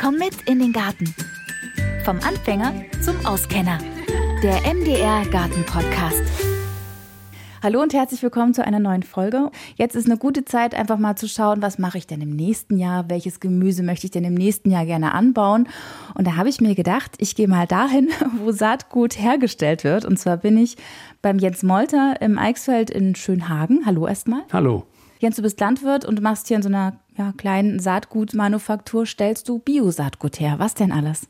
Komm mit in den Garten. Vom Anfänger zum Auskenner. Der MDR Garten Podcast. Hallo und herzlich willkommen zu einer neuen Folge. Jetzt ist eine gute Zeit, einfach mal zu schauen, was mache ich denn im nächsten Jahr? Welches Gemüse möchte ich denn im nächsten Jahr gerne anbauen? Und da habe ich mir gedacht, ich gehe mal dahin, wo Saatgut hergestellt wird. Und zwar bin ich beim Jens Molter im Eichsfeld in Schönhagen. Hallo erstmal. Hallo. Jens, du bist Landwirt und du machst hier in so einer ja, kleinen Saatgutmanufaktur, stellst du Bio-Saatgut her. Was denn alles?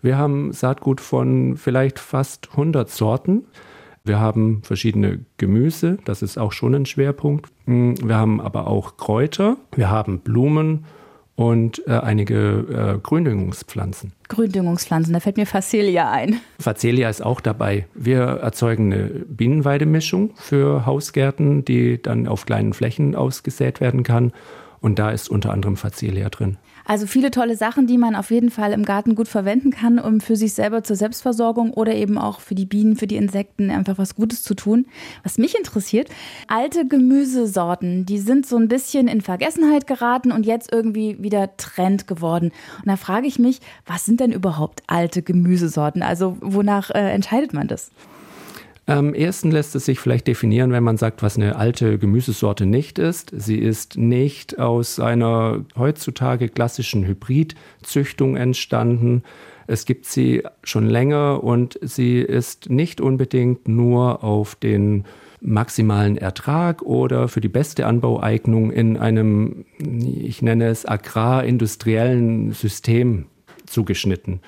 Wir haben Saatgut von vielleicht fast 100 Sorten. Wir haben verschiedene Gemüse, das ist auch schon ein Schwerpunkt. Hm, wir haben aber auch Kräuter, wir haben Blumen und äh, einige äh, Gründüngungspflanzen. Gründüngungspflanzen, da fällt mir Facelia ein. Facelia ist auch dabei. Wir erzeugen eine Bienenweidemischung für Hausgärten, die dann auf kleinen Flächen ausgesät werden kann. Und da ist unter anderem Facelia drin. Also viele tolle Sachen, die man auf jeden Fall im Garten gut verwenden kann, um für sich selber zur Selbstversorgung oder eben auch für die Bienen, für die Insekten einfach was Gutes zu tun. Was mich interessiert, alte Gemüsesorten, die sind so ein bisschen in Vergessenheit geraten und jetzt irgendwie wieder Trend geworden. Und da frage ich mich, was sind denn überhaupt alte Gemüsesorten? Also wonach äh, entscheidet man das? Am ersten lässt es sich vielleicht definieren, wenn man sagt, was eine alte Gemüsesorte nicht ist. Sie ist nicht aus einer heutzutage klassischen Hybridzüchtung entstanden. Es gibt sie schon länger und sie ist nicht unbedingt nur auf den maximalen Ertrag oder für die beste Anbaueignung in einem, ich nenne es agrarindustriellen System zugeschnitten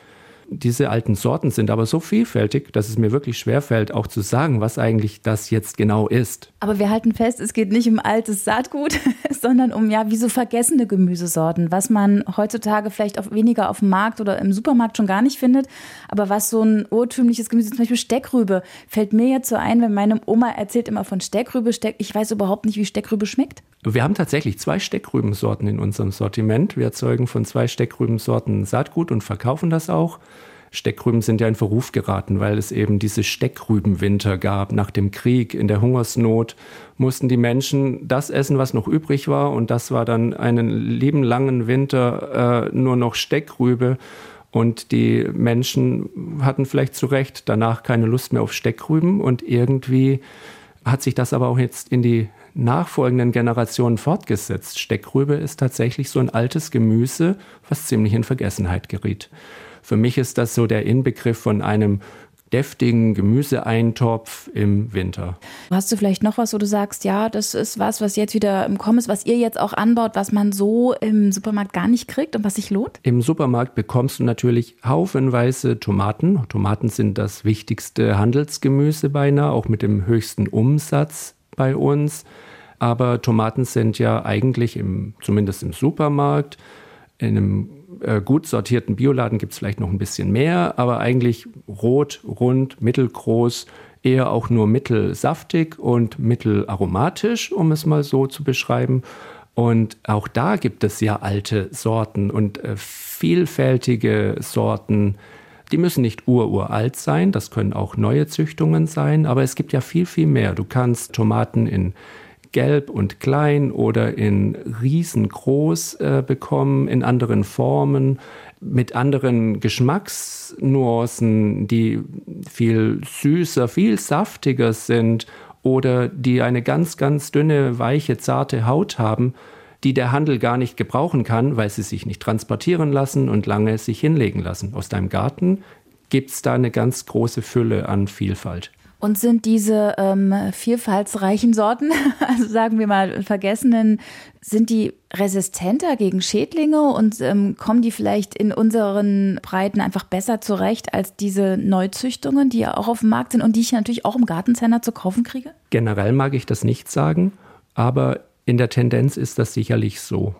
diese alten Sorten sind aber so vielfältig, dass es mir wirklich schwerfällt, auch zu sagen, was eigentlich das jetzt genau ist. Aber wir halten fest, es geht nicht um altes Saatgut, sondern um ja wie so vergessene Gemüsesorten, was man heutzutage vielleicht auch weniger auf dem Markt oder im Supermarkt schon gar nicht findet, aber was so ein urtümliches Gemüse, zum Beispiel Steckrübe, fällt mir jetzt so ein, wenn meine Oma erzählt immer von Steckrübe, Steck, ich weiß überhaupt nicht, wie Steckrübe schmeckt. Wir haben tatsächlich zwei Steckrübensorten in unserem Sortiment. Wir erzeugen von zwei Steckrübensorten Saatgut und verkaufen das auch. Steckrüben sind ja in Verruf geraten, weil es eben diese Steckrübenwinter gab. Nach dem Krieg, in der Hungersnot, mussten die Menschen das essen, was noch übrig war. Und das war dann einen lieben langen Winter äh, nur noch Steckrübe. Und die Menschen hatten vielleicht zu Recht danach keine Lust mehr auf Steckrüben. Und irgendwie hat sich das aber auch jetzt in die nachfolgenden Generationen fortgesetzt. Steckrübe ist tatsächlich so ein altes Gemüse, was ziemlich in Vergessenheit geriet. Für mich ist das so der Inbegriff von einem deftigen Gemüseeintopf im Winter. Hast du vielleicht noch was, wo du sagst, ja, das ist was, was jetzt wieder im Kommen ist, was ihr jetzt auch anbaut, was man so im Supermarkt gar nicht kriegt und was sich lohnt? Im Supermarkt bekommst du natürlich haufenweise Tomaten. Tomaten sind das wichtigste Handelsgemüse beinahe, auch mit dem höchsten Umsatz bei uns. Aber Tomaten sind ja eigentlich im, zumindest im Supermarkt, in einem äh, gut sortierten Bioladen gibt es vielleicht noch ein bisschen mehr, aber eigentlich rot, rund, mittelgroß, eher auch nur mittelsaftig und mittelaromatisch, um es mal so zu beschreiben. Und auch da gibt es ja alte Sorten und äh, vielfältige Sorten. Die müssen nicht ururalt sein, das können auch neue Züchtungen sein, aber es gibt ja viel, viel mehr. Du kannst Tomaten in gelb und klein oder in riesengroß äh, bekommen, in anderen Formen, mit anderen Geschmacksnuancen, die viel süßer, viel saftiger sind oder die eine ganz, ganz dünne, weiche, zarte Haut haben, die der Handel gar nicht gebrauchen kann, weil sie sich nicht transportieren lassen und lange sich hinlegen lassen. Aus deinem Garten gibt es da eine ganz große Fülle an Vielfalt. Und sind diese ähm, vielfaltsreichen Sorten, also sagen wir mal vergessenen, sind die resistenter gegen Schädlinge und ähm, kommen die vielleicht in unseren Breiten einfach besser zurecht als diese Neuzüchtungen, die ja auch auf dem Markt sind und die ich natürlich auch im Gartencenter zu kaufen kriege? Generell mag ich das nicht sagen, aber in der Tendenz ist das sicherlich so.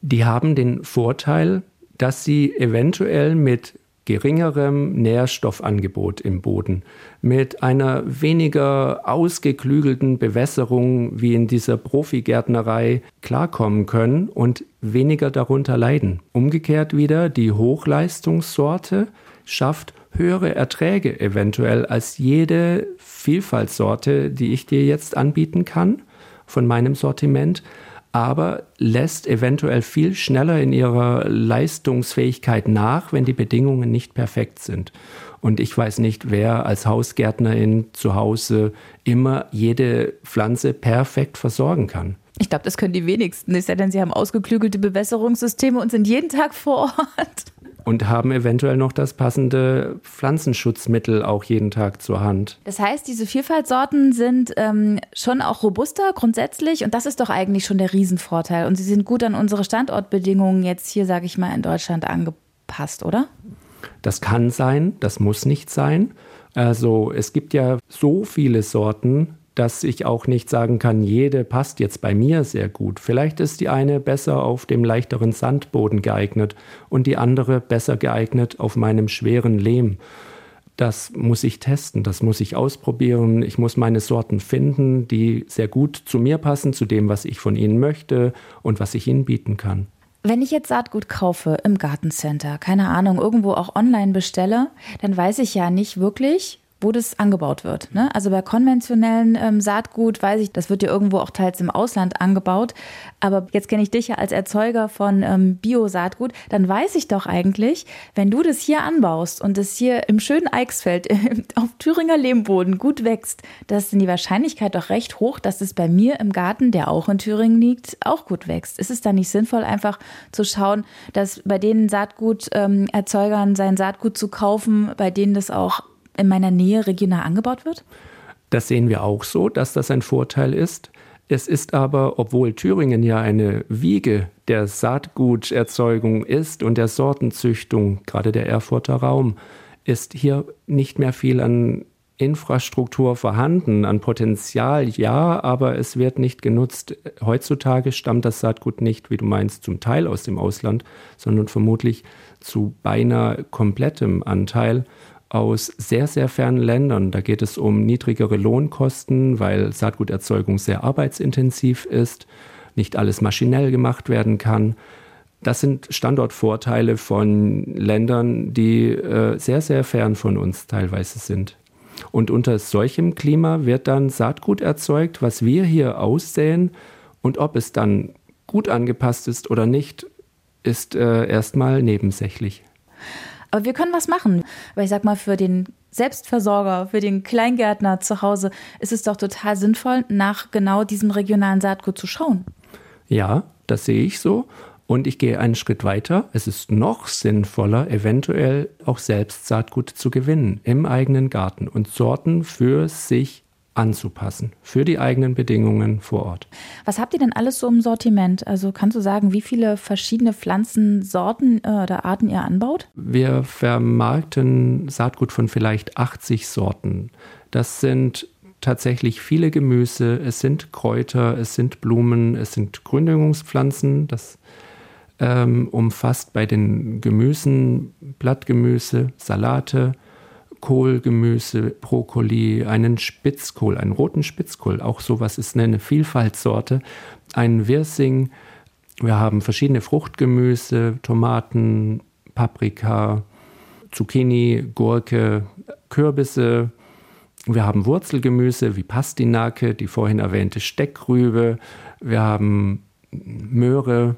Die haben den Vorteil, dass sie eventuell mit geringerem Nährstoffangebot im Boden, mit einer weniger ausgeklügelten Bewässerung wie in dieser Profigärtnerei klarkommen können und weniger darunter leiden. Umgekehrt wieder, die Hochleistungssorte schafft höhere Erträge eventuell als jede Vielfaltssorte, die ich dir jetzt anbieten kann von meinem Sortiment. Aber lässt eventuell viel schneller in ihrer Leistungsfähigkeit nach, wenn die Bedingungen nicht perfekt sind. Und ich weiß nicht, wer als Hausgärtnerin zu Hause immer jede Pflanze perfekt versorgen kann. Ich glaube, das können die wenigsten. Es sei denn, sie haben ausgeklügelte Bewässerungssysteme und sind jeden Tag vor Ort und haben eventuell noch das passende Pflanzenschutzmittel auch jeden Tag zur Hand. Das heißt, diese Vielfaltsorten sind ähm, schon auch robuster grundsätzlich und das ist doch eigentlich schon der Riesenvorteil. Und sie sind gut an unsere Standortbedingungen jetzt hier, sage ich mal, in Deutschland angepasst, oder? Das kann sein, das muss nicht sein. Also es gibt ja so viele Sorten, dass ich auch nicht sagen kann, jede passt jetzt bei mir sehr gut. Vielleicht ist die eine besser auf dem leichteren Sandboden geeignet und die andere besser geeignet auf meinem schweren Lehm. Das muss ich testen, das muss ich ausprobieren. Ich muss meine Sorten finden, die sehr gut zu mir passen, zu dem, was ich von ihnen möchte und was ich ihnen bieten kann. Wenn ich jetzt Saatgut kaufe im Gartencenter, keine Ahnung, irgendwo auch online bestelle, dann weiß ich ja nicht wirklich, wo das angebaut wird. Ne? Also bei konventionellen ähm, Saatgut weiß ich, das wird ja irgendwo auch teils im Ausland angebaut. Aber jetzt kenne ich dich ja als Erzeuger von ähm, Bio-Saatgut. Dann weiß ich doch eigentlich, wenn du das hier anbaust und das hier im schönen Eichsfeld auf Thüringer Lehmboden gut wächst, dass ist die Wahrscheinlichkeit doch recht hoch, dass es bei mir im Garten, der auch in Thüringen liegt, auch gut wächst. Ist es dann nicht sinnvoll, einfach zu schauen, dass bei den Saatguterzeugern ähm, sein Saatgut zu kaufen, bei denen das auch in meiner Nähe regional angebaut wird? Das sehen wir auch so, dass das ein Vorteil ist. Es ist aber, obwohl Thüringen ja eine Wiege der Saatguterzeugung ist und der Sortenzüchtung, gerade der Erfurter Raum, ist hier nicht mehr viel an Infrastruktur vorhanden, an Potenzial ja, aber es wird nicht genutzt. Heutzutage stammt das Saatgut nicht, wie du meinst, zum Teil aus dem Ausland, sondern vermutlich zu beinahe komplettem Anteil aus sehr, sehr fernen Ländern. Da geht es um niedrigere Lohnkosten, weil Saatguterzeugung sehr arbeitsintensiv ist, nicht alles maschinell gemacht werden kann. Das sind Standortvorteile von Ländern, die äh, sehr, sehr fern von uns teilweise sind. Und unter solchem Klima wird dann Saatgut erzeugt, was wir hier aussäen. Und ob es dann gut angepasst ist oder nicht, ist äh, erstmal nebensächlich. Aber wir können was machen. Weil ich sag mal, für den Selbstversorger, für den Kleingärtner zu Hause ist es doch total sinnvoll, nach genau diesem regionalen Saatgut zu schauen. Ja, das sehe ich so. Und ich gehe einen Schritt weiter. Es ist noch sinnvoller, eventuell auch selbst Saatgut zu gewinnen im eigenen Garten und Sorten für sich anzupassen für die eigenen Bedingungen vor Ort. Was habt ihr denn alles so im Sortiment? Also kannst du sagen, wie viele verschiedene Pflanzensorten äh, oder Arten ihr anbaut? Wir vermarkten Saatgut von vielleicht 80 Sorten. Das sind tatsächlich viele Gemüse, es sind Kräuter, es sind Blumen, es sind Gründungspflanzen. Das ähm, umfasst bei den Gemüsen Blattgemüse, Salate, Kohlgemüse, Brokkoli, einen Spitzkohl, einen roten Spitzkohl, auch sowas ist eine Vielfaltsorte, einen Wirsing. Wir haben verschiedene Fruchtgemüse, Tomaten, Paprika, Zucchini, Gurke, Kürbisse. Wir haben Wurzelgemüse wie Pastinake, die vorhin erwähnte Steckrübe. Wir haben Möhre.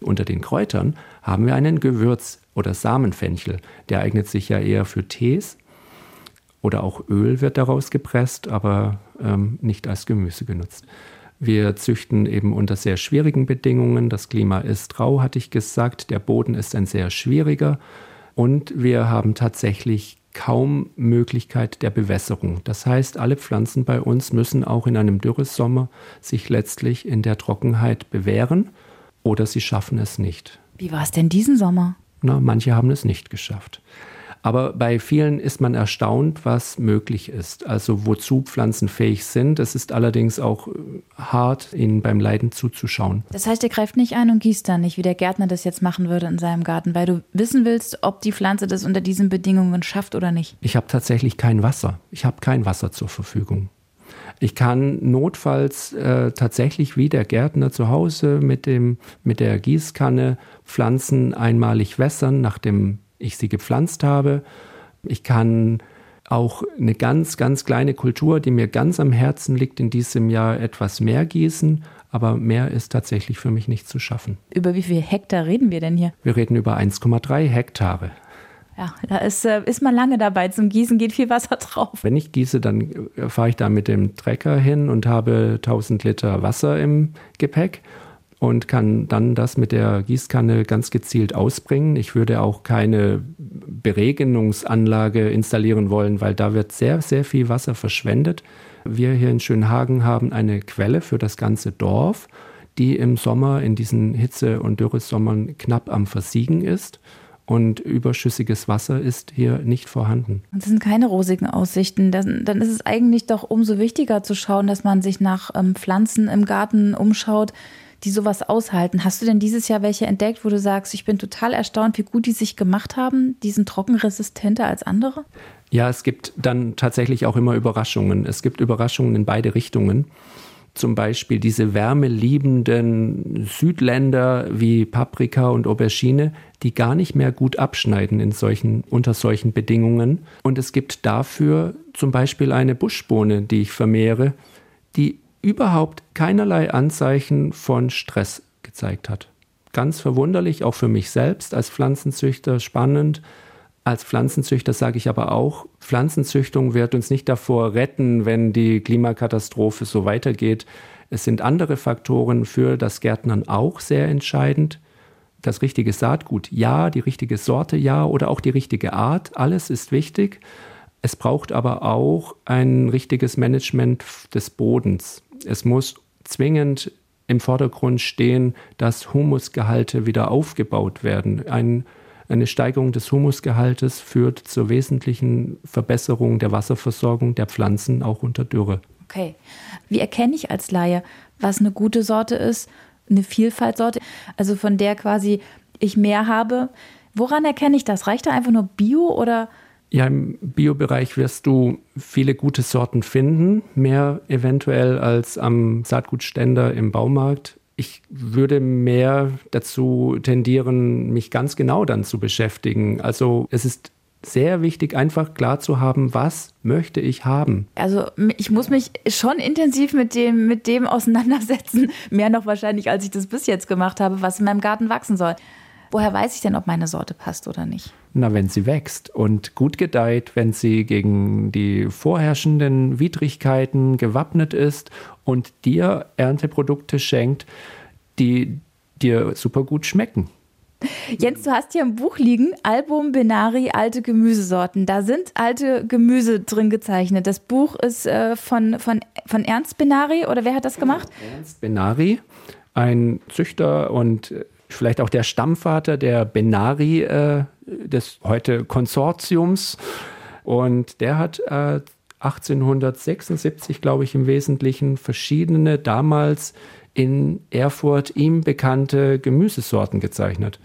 Unter den Kräutern haben wir einen Gewürz- oder Samenfenchel. Der eignet sich ja eher für Tees oder auch Öl wird daraus gepresst, aber ähm, nicht als Gemüse genutzt. Wir züchten eben unter sehr schwierigen Bedingungen. Das Klima ist rau, hatte ich gesagt. Der Boden ist ein sehr schwieriger. Und wir haben tatsächlich kaum Möglichkeit der Bewässerung. Das heißt, alle Pflanzen bei uns müssen auch in einem Dürresommer sich letztlich in der Trockenheit bewähren oder sie schaffen es nicht. Wie war es denn diesen Sommer? Na, manche haben es nicht geschafft. Aber bei vielen ist man erstaunt, was möglich ist. Also wozu Pflanzen fähig sind. Es ist allerdings auch äh, hart, ihnen beim Leiden zuzuschauen. Das heißt, ihr greift nicht ein und gießt dann nicht, wie der Gärtner das jetzt machen würde in seinem Garten, weil du wissen willst, ob die Pflanze das unter diesen Bedingungen schafft oder nicht. Ich habe tatsächlich kein Wasser. Ich habe kein Wasser zur Verfügung. Ich kann notfalls äh, tatsächlich wie der Gärtner zu Hause mit, dem, mit der Gießkanne Pflanzen einmalig wässern, nach dem ich sie gepflanzt habe. Ich kann auch eine ganz, ganz kleine Kultur, die mir ganz am Herzen liegt, in diesem Jahr etwas mehr gießen. aber mehr ist tatsächlich für mich nicht zu schaffen. Über wie viel Hektar reden wir denn hier? Wir reden über 1,3 Hektare. Ja, da ist, äh, ist man lange dabei. Zum Gießen geht viel Wasser drauf. Wenn ich gieße, dann äh, fahre ich da mit dem Trecker hin und habe 1000 Liter Wasser im Gepäck und kann dann das mit der Gießkanne ganz gezielt ausbringen. Ich würde auch keine Beregnungsanlage installieren wollen, weil da wird sehr, sehr viel Wasser verschwendet. Wir hier in Schönhagen haben eine Quelle für das ganze Dorf, die im Sommer in diesen Hitze- und Dürresommern knapp am Versiegen ist und überschüssiges Wasser ist hier nicht vorhanden. Das sind keine rosigen Aussichten. Dann, dann, ist es eigentlich doch umso wichtiger zu schauen, dass man sich nach ähm, Pflanzen im Garten umschaut, die sowas aushalten. Hast du denn dieses Jahr welche entdeckt, wo du sagst, ich bin total erstaunt, wie gut die sich gemacht haben? Die sind trockenresistenter als andere? Ja, es gibt dann tatsächlich auch immer Überraschungen. Es gibt Überraschungen in beide Richtungen zum Beispiel diese wärmeliebenden Südländer wie Paprika und Aubergine, die gar nicht mehr gut abschneiden in solchen, unter solchen Bedingungen. Und es gibt dafür zum Beispiel eine Buschbohne, die ich vermehre, die überhaupt keinerlei Anzeichen von Stress gezeigt hat. Ganz verwunderlich, auch für mich selbst als Pflanzenzüchter spannend. Als Pflanzenzüchter sage ich aber auch, Pflanzenzüchtung wird uns nicht davor retten, wenn die Klimakatastrophe so weitergeht. Es sind andere Faktoren für das Gärtnern auch sehr entscheidend. Das richtige Saatgut, ja, die richtige Sorte, ja, oder auch die richtige Art, alles ist wichtig. Es braucht aber auch ein richtiges Management des Bodens. Es muss zwingend im Vordergrund stehen, dass Humusgehalte wieder aufgebaut werden. Ein eine Steigerung des Humusgehaltes führt zur wesentlichen Verbesserung der Wasserversorgung der Pflanzen auch unter Dürre. Okay. Wie erkenne ich als Laie, was eine gute Sorte ist, eine Vielfaltsorte, also von der quasi ich mehr habe? Woran erkenne ich das? Reicht da einfach nur Bio oder? Ja, im Biobereich wirst du viele gute Sorten finden, mehr eventuell als am Saatgutständer im Baumarkt ich würde mehr dazu tendieren, mich ganz genau dann zu beschäftigen. Also es ist sehr wichtig, einfach klar zu haben, was möchte ich haben. Also ich muss mich schon intensiv mit dem, mit dem auseinandersetzen, mehr noch wahrscheinlich, als ich das bis jetzt gemacht habe, was in meinem Garten wachsen soll. Woher weiß ich denn, ob meine Sorte passt oder nicht? Na, wenn sie wächst und gut gedeiht, wenn sie gegen die vorherrschenden Widrigkeiten gewappnet ist und dir Ernteprodukte schenkt, die dir super gut schmecken. Jens, du hast hier ein Buch liegen, Album Benari, alte Gemüsesorten. Da sind alte Gemüse drin gezeichnet. Das Buch ist äh, von, von, von Ernst Benari oder wer hat das gemacht? Ernst Benari, ein Züchter und vielleicht auch der Stammvater der Benari, äh, des heute Konsortiums. Und der hat äh, 1876, glaube ich, im Wesentlichen verschiedene damals in Erfurt ihm bekannte Gemüsesorten gezeichnet.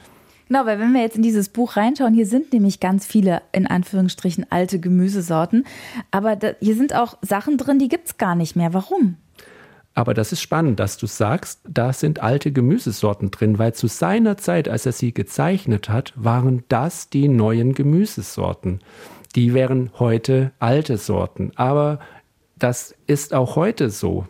Genau, weil wenn wir jetzt in dieses Buch reinschauen, hier sind nämlich ganz viele, in Anführungsstrichen, alte Gemüsesorten. Aber da, hier sind auch Sachen drin, die gibt es gar nicht mehr. Warum? Aber das ist spannend, dass du sagst, da sind alte Gemüsesorten drin, weil zu seiner Zeit, als er sie gezeichnet hat, waren das die neuen Gemüsesorten. Die wären heute alte Sorten. Aber das ist auch heute so.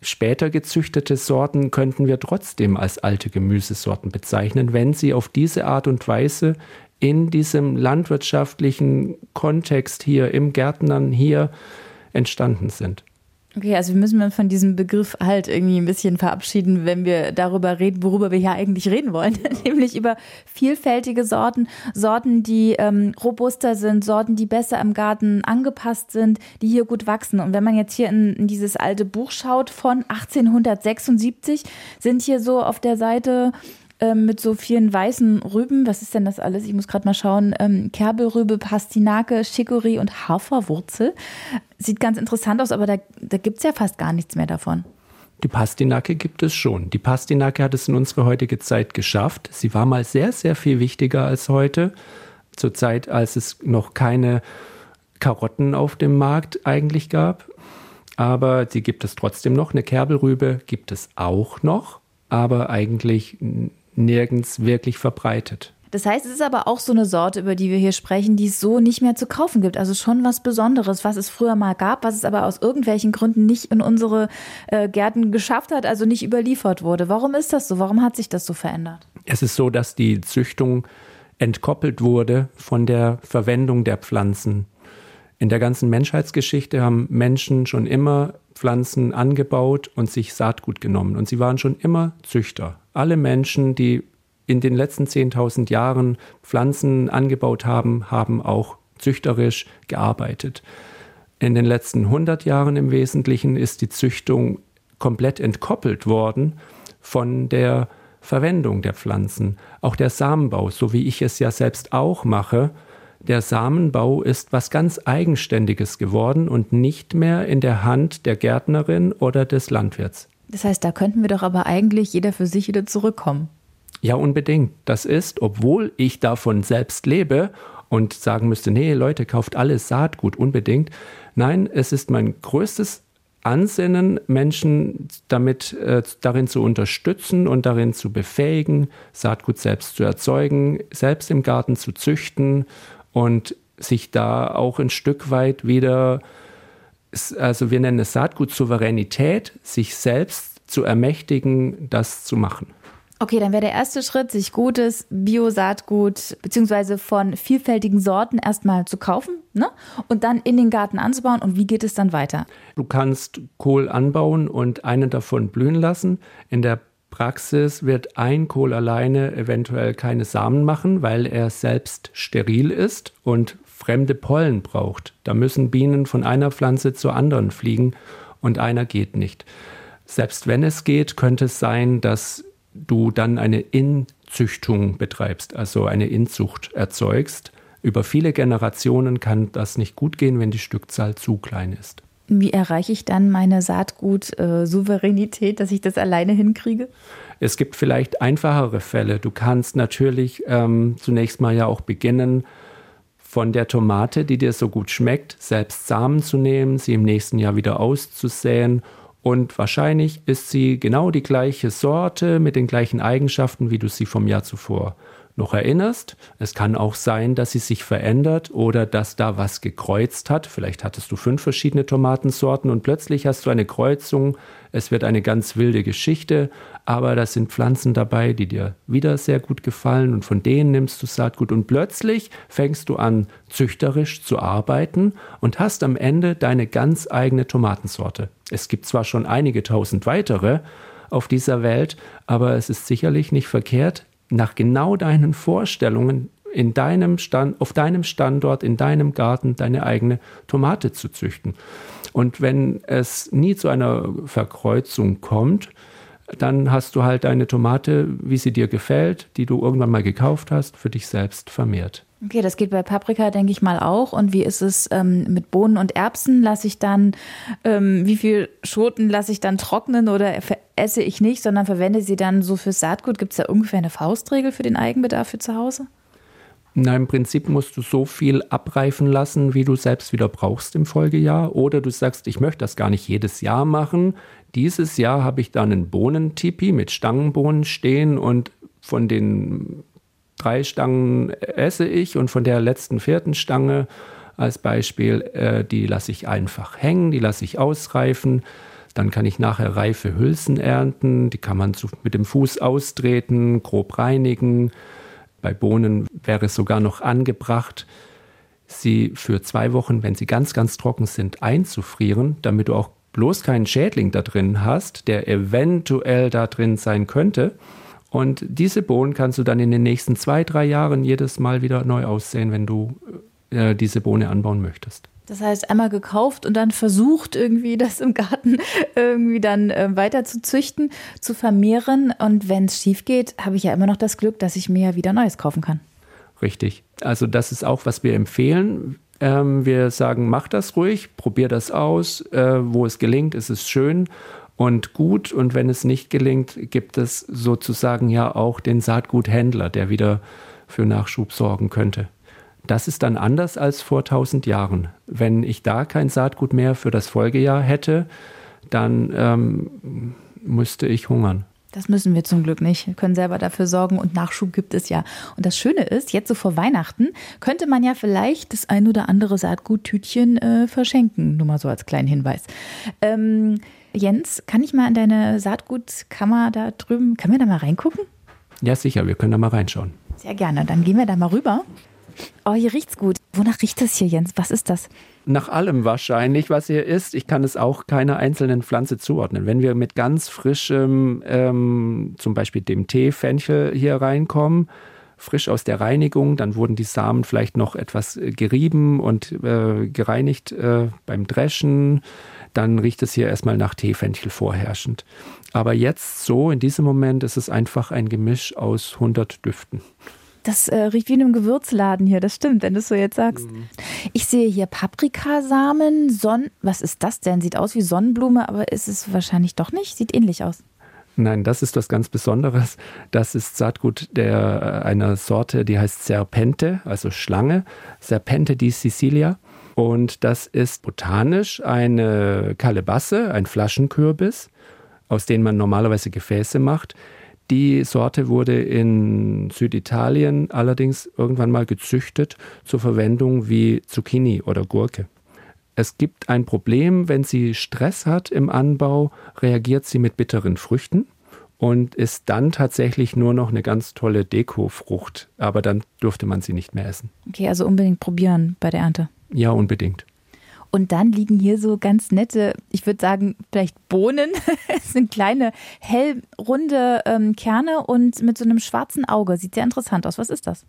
Später gezüchtete Sorten könnten wir trotzdem als alte Gemüsesorten bezeichnen, wenn sie auf diese Art und Weise in diesem landwirtschaftlichen Kontext hier, im Gärtnern hier entstanden sind. Okay, also wir müssen uns von diesem Begriff halt irgendwie ein bisschen verabschieden, wenn wir darüber reden, worüber wir hier eigentlich reden wollen, nämlich über vielfältige Sorten, Sorten, die ähm, robuster sind, Sorten, die besser im Garten angepasst sind, die hier gut wachsen. Und wenn man jetzt hier in, in dieses alte Buch schaut von 1876, sind hier so auf der Seite ähm, mit so vielen weißen Rüben. Was ist denn das alles? Ich muss gerade mal schauen. Ähm, Kerbelrübe, Pastinake, Chicorée und Haferwurzel. Sieht ganz interessant aus, aber da, da gibt es ja fast gar nichts mehr davon. Die Pastinake gibt es schon. Die Pastinake hat es in unsere heutige Zeit geschafft. Sie war mal sehr, sehr viel wichtiger als heute. Zur Zeit, als es noch keine Karotten auf dem Markt eigentlich gab. Aber die gibt es trotzdem noch. Eine Kerbelrübe gibt es auch noch, aber eigentlich nirgends wirklich verbreitet. Das heißt, es ist aber auch so eine Sorte, über die wir hier sprechen, die es so nicht mehr zu kaufen gibt. Also schon was Besonderes, was es früher mal gab, was es aber aus irgendwelchen Gründen nicht in unsere äh, Gärten geschafft hat, also nicht überliefert wurde. Warum ist das so? Warum hat sich das so verändert? Es ist so, dass die Züchtung entkoppelt wurde von der Verwendung der Pflanzen. In der ganzen Menschheitsgeschichte haben Menschen schon immer Pflanzen angebaut und sich Saatgut genommen. Und sie waren schon immer Züchter. Alle Menschen, die in den letzten 10.000 Jahren Pflanzen angebaut haben, haben auch züchterisch gearbeitet. In den letzten 100 Jahren im Wesentlichen ist die Züchtung komplett entkoppelt worden von der Verwendung der Pflanzen. Auch der Samenbau, so wie ich es ja selbst auch mache, der Samenbau ist was ganz Eigenständiges geworden und nicht mehr in der Hand der Gärtnerin oder des Landwirts. Das heißt, da könnten wir doch aber eigentlich jeder für sich wieder zurückkommen. Ja, unbedingt. Das ist, obwohl ich davon selbst lebe und sagen müsste, nee, Leute, kauft alles Saatgut unbedingt. Nein, es ist mein größtes Ansinnen, Menschen damit äh, darin zu unterstützen und darin zu befähigen, Saatgut selbst zu erzeugen, selbst im Garten zu züchten und sich da auch ein Stück weit wieder, also wir nennen es Saatgutsouveränität, sich selbst zu ermächtigen, das zu machen. Okay, dann wäre der erste Schritt, sich gutes Bio-Saatgut beziehungsweise von vielfältigen Sorten erstmal zu kaufen ne? und dann in den Garten anzubauen. Und wie geht es dann weiter? Du kannst Kohl anbauen und einen davon blühen lassen. In der Praxis wird ein Kohl alleine eventuell keine Samen machen, weil er selbst steril ist und fremde Pollen braucht. Da müssen Bienen von einer Pflanze zur anderen fliegen und einer geht nicht. Selbst wenn es geht, könnte es sein, dass du dann eine Inzüchtung betreibst, also eine Inzucht erzeugst. Über viele Generationen kann das nicht gut gehen, wenn die Stückzahl zu klein ist. Wie erreiche ich dann meine Saatgut-Souveränität, dass ich das alleine hinkriege? Es gibt vielleicht einfachere Fälle. Du kannst natürlich ähm, zunächst mal ja auch beginnen, von der Tomate, die dir so gut schmeckt, selbst Samen zu nehmen, sie im nächsten Jahr wieder auszusäen und wahrscheinlich ist sie genau die gleiche Sorte mit den gleichen Eigenschaften, wie du sie vom Jahr zuvor noch erinnerst. Es kann auch sein, dass sie sich verändert oder dass da was gekreuzt hat. Vielleicht hattest du fünf verschiedene Tomatensorten und plötzlich hast du eine Kreuzung. Es wird eine ganz wilde Geschichte, aber da sind Pflanzen dabei, die dir wieder sehr gut gefallen und von denen nimmst du Saatgut und plötzlich fängst du an, züchterisch zu arbeiten und hast am Ende deine ganz eigene Tomatensorte. Es gibt zwar schon einige tausend weitere, auf dieser Welt, aber es ist sicherlich nicht verkehrt, nach genau deinen Vorstellungen in deinem Stand, auf deinem Standort, in deinem Garten deine eigene Tomate zu züchten. Und wenn es nie zu einer Verkreuzung kommt, dann hast du halt deine Tomate, wie sie dir gefällt, die du irgendwann mal gekauft hast, für dich selbst vermehrt. Okay, das geht bei Paprika, denke ich mal auch. Und wie ist es ähm, mit Bohnen und Erbsen? Lasse ich dann, ähm, wie viel Schoten lasse ich dann trocknen oder esse ich nicht, sondern verwende sie dann so fürs Saatgut? Gibt es da ungefähr eine Faustregel für den Eigenbedarf für zu Hause? Na, im Prinzip musst du so viel abreifen lassen, wie du selbst wieder brauchst im Folgejahr. Oder du sagst, ich möchte das gar nicht jedes Jahr machen. Dieses Jahr habe ich da einen Bohnentipi mit Stangenbohnen stehen und von den drei Stangen esse ich und von der letzten vierten Stange als Beispiel, äh, die lasse ich einfach hängen, die lasse ich ausreifen. Dann kann ich nachher reife Hülsen ernten, die kann man zu, mit dem Fuß austreten, grob reinigen. Bei Bohnen wäre es sogar noch angebracht, sie für zwei Wochen, wenn sie ganz, ganz trocken sind, einzufrieren, damit du auch bloß keinen Schädling da drin hast, der eventuell da drin sein könnte. Und diese Bohnen kannst du dann in den nächsten zwei, drei Jahren jedes Mal wieder neu aussehen, wenn du äh, diese Bohne anbauen möchtest. Das heißt, einmal gekauft und dann versucht, irgendwie das im Garten irgendwie dann äh, weiter zu züchten, zu vermehren. Und wenn es schief geht, habe ich ja immer noch das Glück, dass ich mir wieder Neues kaufen kann. Richtig. Also das ist auch, was wir empfehlen. Ähm, wir sagen, mach das ruhig, probier das aus. Äh, wo es gelingt, ist es schön und gut. Und wenn es nicht gelingt, gibt es sozusagen ja auch den Saatguthändler, der wieder für Nachschub sorgen könnte. Das ist dann anders als vor 1000 Jahren. Wenn ich da kein Saatgut mehr für das Folgejahr hätte, dann ähm, müsste ich hungern. Das müssen wir zum Glück nicht. Wir können selber dafür sorgen und Nachschub gibt es ja. Und das Schöne ist, jetzt so vor Weihnachten könnte man ja vielleicht das ein oder andere Saatguttütchen äh, verschenken. Nur mal so als kleinen Hinweis. Ähm, Jens, kann ich mal in deine Saatgutkammer da drüben, können wir da mal reingucken? Ja, sicher, wir können da mal reinschauen. Sehr gerne. Dann gehen wir da mal rüber. Oh, hier riecht's gut. Wonach riecht es hier, Jens? Was ist das? Nach allem wahrscheinlich, was hier ist. Ich kann es auch keiner einzelnen Pflanze zuordnen. Wenn wir mit ganz frischem, ähm, zum Beispiel dem Tee Fenchel hier reinkommen, frisch aus der Reinigung, dann wurden die Samen vielleicht noch etwas gerieben und äh, gereinigt äh, beim Dreschen. Dann riecht es hier erstmal nach Teefenchel vorherrschend. Aber jetzt so, in diesem Moment, ist es einfach ein Gemisch aus 100 Düften. Das äh, riecht wie in einem Gewürzladen hier, das stimmt, wenn du es so jetzt sagst. Mhm. Ich sehe hier Paprikasamen, Sonn. Was ist das denn? Sieht aus wie Sonnenblume, aber ist es wahrscheinlich doch nicht. Sieht ähnlich aus. Nein, das ist was ganz Besonderes. Das ist Saatgut der, äh, einer Sorte, die heißt Serpente, also Schlange. Serpente di Sicilia. Und das ist botanisch eine Kalebasse, ein Flaschenkürbis, aus denen man normalerweise Gefäße macht. Die Sorte wurde in Süditalien allerdings irgendwann mal gezüchtet zur Verwendung wie Zucchini oder Gurke. Es gibt ein Problem, wenn sie Stress hat im Anbau, reagiert sie mit bitteren Früchten und ist dann tatsächlich nur noch eine ganz tolle Dekofrucht. Aber dann durfte man sie nicht mehr essen. Okay, also unbedingt probieren bei der Ernte. Ja, unbedingt. Und dann liegen hier so ganz nette, ich würde sagen, vielleicht Bohnen. es sind kleine, hellrunde ähm, Kerne und mit so einem schwarzen Auge. Sieht sehr interessant aus. Was ist das?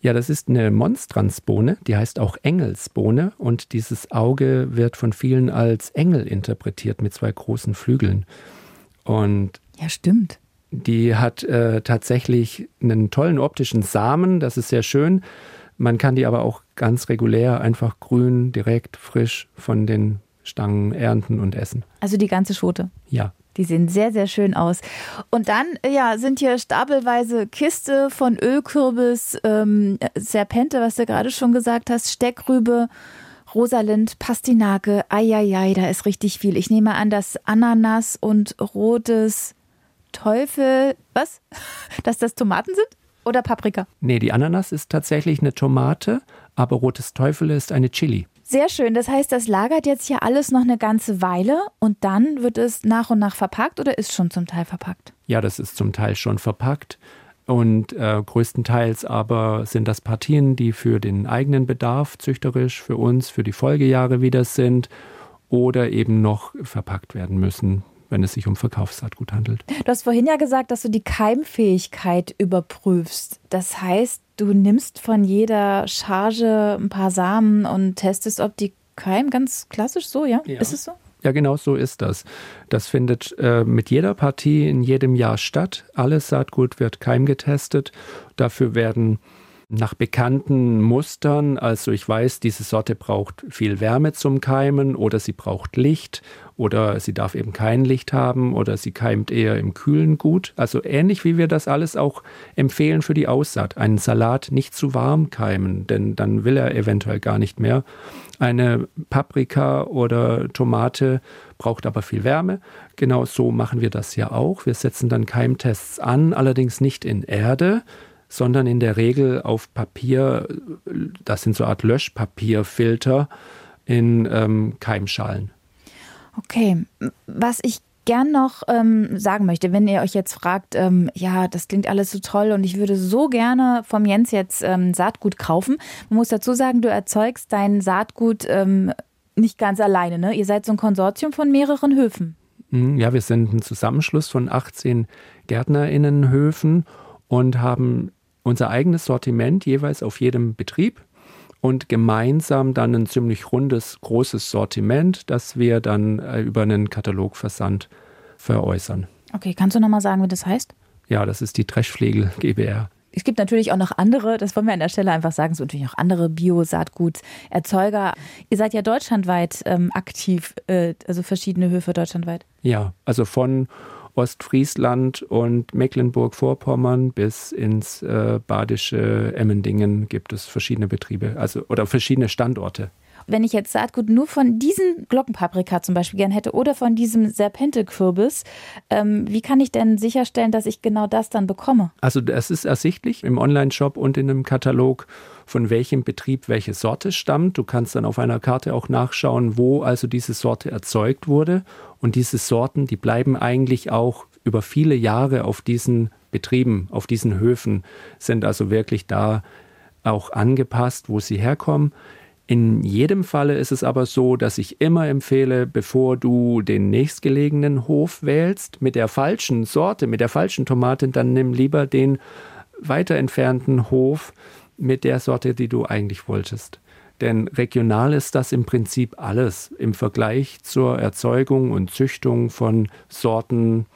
Ja, das ist eine Monstransbohne, die heißt auch Engelsbohne und dieses Auge wird von vielen als Engel interpretiert mit zwei großen Flügeln. Und ja, stimmt. Die hat äh, tatsächlich einen tollen optischen Samen, das ist sehr schön. Man kann die aber auch ganz regulär, einfach grün, direkt, frisch von den Stangen ernten und essen. Also die ganze Schote? Ja. Die sehen sehr, sehr schön aus. Und dann ja, sind hier stapelweise Kiste von Ölkürbis, ähm, Serpente, was du gerade schon gesagt hast, Steckrübe, Rosalind, Pastinake, eieiei, da ist richtig viel. Ich nehme an, dass Ananas und rotes Teufel, was? Dass das Tomaten sind? Oder Paprika? Nee, die Ananas ist tatsächlich eine Tomate, aber rotes Teufel ist eine Chili. Sehr schön. Das heißt, das lagert jetzt hier alles noch eine ganze Weile und dann wird es nach und nach verpackt oder ist schon zum Teil verpackt? Ja, das ist zum Teil schon verpackt. Und äh, größtenteils aber sind das Partien, die für den eigenen Bedarf züchterisch für uns, für die Folgejahre wieder sind oder eben noch verpackt werden müssen wenn es sich um Verkaufssaatgut handelt. Du hast vorhin ja gesagt, dass du die Keimfähigkeit überprüfst. Das heißt, du nimmst von jeder Charge ein paar Samen und testest, ob die keimen. Ganz klassisch so, ja? ja. Ist es so? Ja, genau so ist das. Das findet äh, mit jeder Partie in jedem Jahr statt. Alles Saatgut wird keimgetestet. Dafür werden nach bekannten Mustern. Also ich weiß, diese Sorte braucht viel Wärme zum Keimen oder sie braucht Licht oder sie darf eben kein Licht haben oder sie keimt eher im Kühlen gut. Also ähnlich wie wir das alles auch empfehlen für die Aussaat. Einen Salat nicht zu warm keimen, denn dann will er eventuell gar nicht mehr. Eine Paprika oder Tomate braucht aber viel Wärme. Genau so machen wir das ja auch. Wir setzen dann Keimtests an, allerdings nicht in Erde, sondern in der Regel auf Papier, das sind so eine Art Löschpapierfilter in ähm, Keimschalen. Okay, was ich gern noch ähm, sagen möchte, wenn ihr euch jetzt fragt, ähm, ja, das klingt alles so toll und ich würde so gerne vom Jens jetzt ähm, Saatgut kaufen. Man muss dazu sagen, du erzeugst dein Saatgut ähm, nicht ganz alleine, ne? Ihr seid so ein Konsortium von mehreren Höfen. Mhm, ja, wir sind ein Zusammenschluss von 18 Gärtnerinnenhöfen und haben unser eigenes Sortiment jeweils auf jedem Betrieb und gemeinsam dann ein ziemlich rundes, großes Sortiment, das wir dann äh, über einen Katalogversand veräußern. Okay, kannst du nochmal sagen, wie das heißt? Ja, das ist die Dreschflegel GbR. Es gibt natürlich auch noch andere, das wollen wir an der Stelle einfach sagen, es gibt natürlich auch andere Bio-Saatguterzeuger. Ihr seid ja deutschlandweit ähm, aktiv, äh, also verschiedene Höfe deutschlandweit. Ja, also von Ostfriesland und Mecklenburg-Vorpommern bis ins äh, badische Emmendingen gibt es verschiedene Betriebe, also oder verschiedene Standorte. Wenn ich jetzt Saatgut nur von diesem Glockenpaprika zum Beispiel gern hätte oder von diesem Serpente-Kürbis, ähm, wie kann ich denn sicherstellen, dass ich genau das dann bekomme? Also es ist ersichtlich im Online-Shop und in einem Katalog, von welchem Betrieb welche Sorte stammt. Du kannst dann auf einer Karte auch nachschauen, wo also diese Sorte erzeugt wurde. Und diese Sorten, die bleiben eigentlich auch über viele Jahre auf diesen Betrieben, auf diesen Höfen, sind also wirklich da auch angepasst, wo sie herkommen. In jedem Falle ist es aber so, dass ich immer empfehle, bevor du den nächstgelegenen Hof wählst, mit der falschen Sorte, mit der falschen Tomate, dann nimm lieber den weiter entfernten Hof mit der Sorte, die du eigentlich wolltest. Denn regional ist das im Prinzip alles im Vergleich zur Erzeugung und Züchtung von Sorten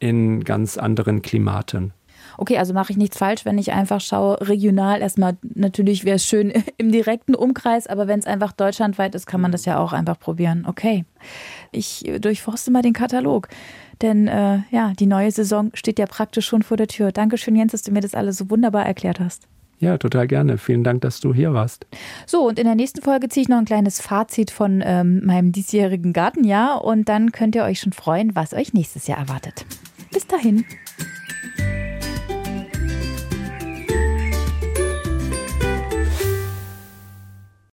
in ganz anderen Klimaten. Okay, also mache ich nichts falsch, wenn ich einfach schaue, regional erstmal, natürlich wäre es schön im direkten Umkreis, aber wenn es einfach deutschlandweit ist, kann man das ja auch einfach probieren. Okay, ich durchforste mal den Katalog, denn äh, ja, die neue Saison steht ja praktisch schon vor der Tür. Dankeschön, Jens, dass du mir das alles so wunderbar erklärt hast. Ja, total gerne. Vielen Dank, dass du hier warst. So, und in der nächsten Folge ziehe ich noch ein kleines Fazit von ähm, meinem diesjährigen Gartenjahr und dann könnt ihr euch schon freuen, was euch nächstes Jahr erwartet. Bis dahin.